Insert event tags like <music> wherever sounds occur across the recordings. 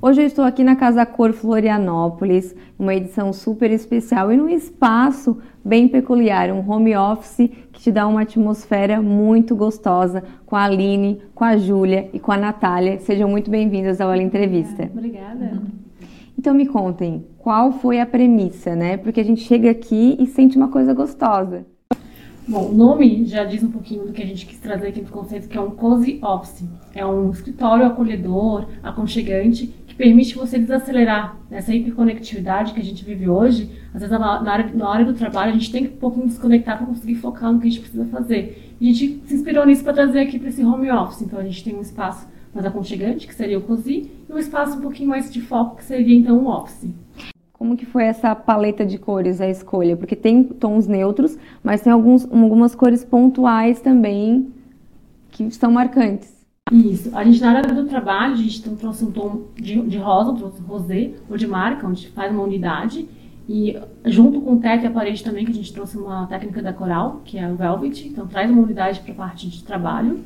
Hoje eu estou aqui na Casa Cor Florianópolis, uma edição super especial e num espaço bem peculiar, um home office que te dá uma atmosfera muito gostosa com a Aline, com a Júlia e com a Natália. Sejam muito bem-vindas ao Ela Entrevista. Obrigada. Então me contem, qual foi a premissa, né? Porque a gente chega aqui e sente uma coisa gostosa. Bom, o nome já diz um pouquinho do que a gente quis trazer aqui no conceito, que é um cozy office. É um escritório acolhedor, aconchegante, que permite você desacelerar essa hiperconectividade que a gente vive hoje. Às vezes, na área, na área do trabalho, a gente tem que um pouquinho desconectar para conseguir focar no que a gente precisa fazer. A gente se inspirou nisso para trazer aqui para esse home office. Então, a gente tem um espaço mais aconchegante, que seria o cozy, e um espaço um pouquinho mais de foco, que seria, então, o office. Como que foi essa paleta de cores, a escolha? Porque tem tons neutros, mas tem alguns, algumas cores pontuais também que são marcantes. Isso. A gente, na área do trabalho, a gente trouxe um tom de, de rosa, trouxe rosé, ou de marca, onde faz uma unidade. E junto com o teto e a parede também, que a gente trouxe uma técnica da coral, que é o velvet. Então, traz uma unidade para a parte de trabalho.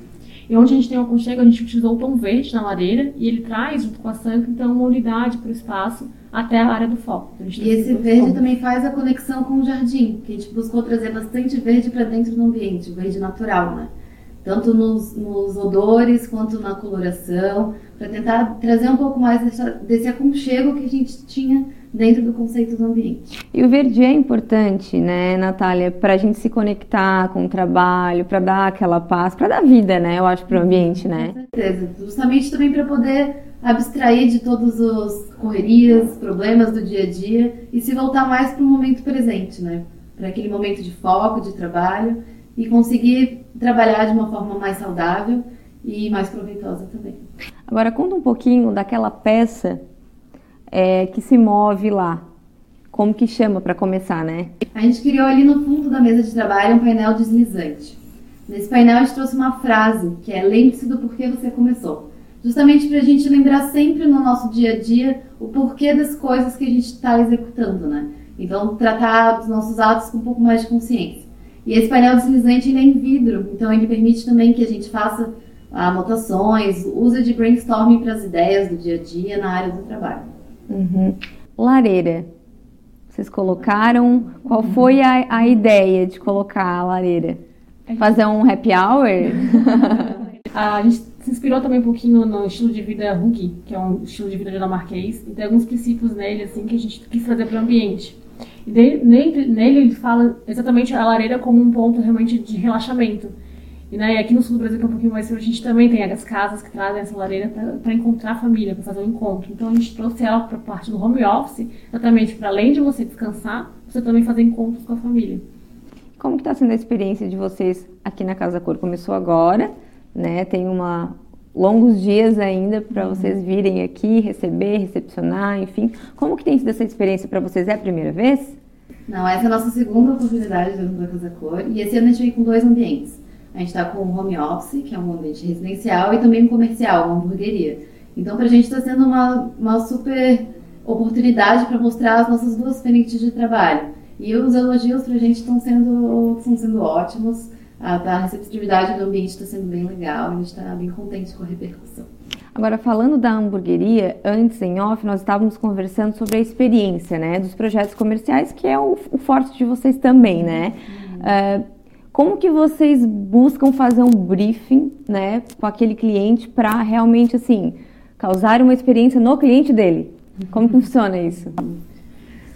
E onde a gente tem o aconchego, a gente utilizou o tom verde na lareira e ele traz, junto com a sanca, então, uma unidade para o espaço até a área do foco. Então, e esse verde também faz a conexão com o jardim, que a gente buscou trazer bastante verde para dentro do ambiente, verde natural, né? Tanto nos, nos odores quanto na coloração, para tentar trazer um pouco mais dessa, desse aconchego que a gente tinha dentro do conceito do ambiente. E o verde é importante, né, Natália, para a gente se conectar com o trabalho, para dar aquela paz, para dar vida, né, eu acho, para o ambiente, né? Com certeza. Justamente também para poder abstrair de todas as correrias, problemas do dia a dia e se voltar mais para o momento presente, né? Para aquele momento de foco, de trabalho e conseguir trabalhar de uma forma mais saudável e mais proveitosa também. Agora conta um pouquinho daquela peça é, que se move lá. Como que chama para começar, né? A gente criou ali no fundo da mesa de trabalho um painel deslizante. Nesse painel a gente trouxe uma frase que é lembre-se do porquê você começou justamente para a gente lembrar sempre no nosso dia a dia o porquê das coisas que a gente está executando, né? Então, tratar os nossos atos com um pouco mais de consciência. E esse painel deslizante ele é em vidro, então ele permite também que a gente faça anotações, uso de brainstorming para as ideias do dia a dia na área do trabalho. Uhum. Lareira. Vocês colocaram. Qual foi a, a ideia de colocar a lareira? Fazer um happy hour? <laughs> a gente se inspirou também um pouquinho no estilo de vida Huggy, que é um estilo de vida dinamarquês, e tem alguns princípios nele assim que a gente quis trazer para o ambiente. E nele, nele ele fala exatamente a lareira como um ponto realmente de relaxamento. E, né, aqui no sul do Brasil, que é um pouquinho mais frio, a gente também tem as casas que trazem essa lareira para encontrar a família, para fazer um encontro. Então a gente trouxe ela para a parte do home office, exatamente para além de você descansar, você também fazer encontros com a família. Como que está sendo a experiência de vocês aqui na Casa Cor? Começou agora, né? Tem uma longos dias ainda para uhum. vocês virem aqui, receber, recepcionar, enfim. Como que tem sido essa experiência para vocês? É a primeira vez? Não, essa é a nossa segunda oportunidade dentro da Casa Cor. E esse ano a gente vem com dois ambientes. A gente está com o home office, que é um ambiente residencial, e também um comercial, uma hamburgueria. Então, para a gente está sendo uma, uma super oportunidade para mostrar as nossas duas frentes de trabalho. E os elogios para a gente estão sendo, estão sendo ótimos a, a receptividade do ambiente está sendo bem legal, a gente está bem contente com a repercussão. Agora, falando da hamburgueria, antes em off, nós estávamos conversando sobre a experiência, né, dos projetos comerciais, que é o, o forte de vocês também, né? Uhum. Uh, como que vocês buscam fazer um briefing, né, com aquele cliente para realmente, assim, causar uma experiência no cliente dele? Como que funciona isso?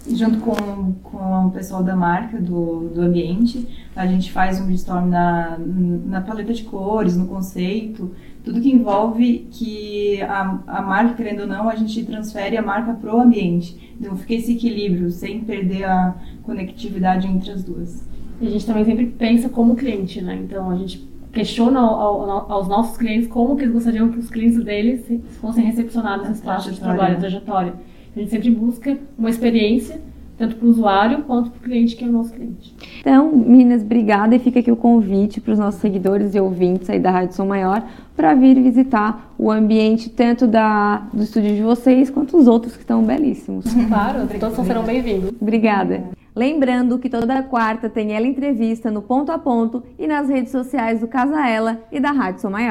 junto com, com o pessoal da marca, do, do ambiente, a gente faz um brainstorm na, na paleta de cores, no conceito, tudo que envolve que a, a marca, querendo ou não, a gente transfere a marca para o ambiente. Então fica esse equilíbrio, sem perder a conectividade entre as duas. E a gente também sempre pensa como cliente, né? Então a gente questiona ao, ao, aos nossos clientes como que eles gostariam que os clientes deles fossem recepcionados nesse espaço de trabalho, trajetória. A gente sempre busca uma experiência tanto para o usuário quanto para o cliente que é o nosso cliente. Então, meninas, obrigada e fica aqui o convite para os nossos seguidores e ouvintes aí da Rádio Som Maior para vir visitar o ambiente tanto da, do estúdio de vocês quanto os outros que estão belíssimos. Claro, todos serão bem-vindos. Obrigada. Lembrando que toda quarta tem ela entrevista no Ponto a Ponto e nas redes sociais do Casa Ela e da Rádio Maior.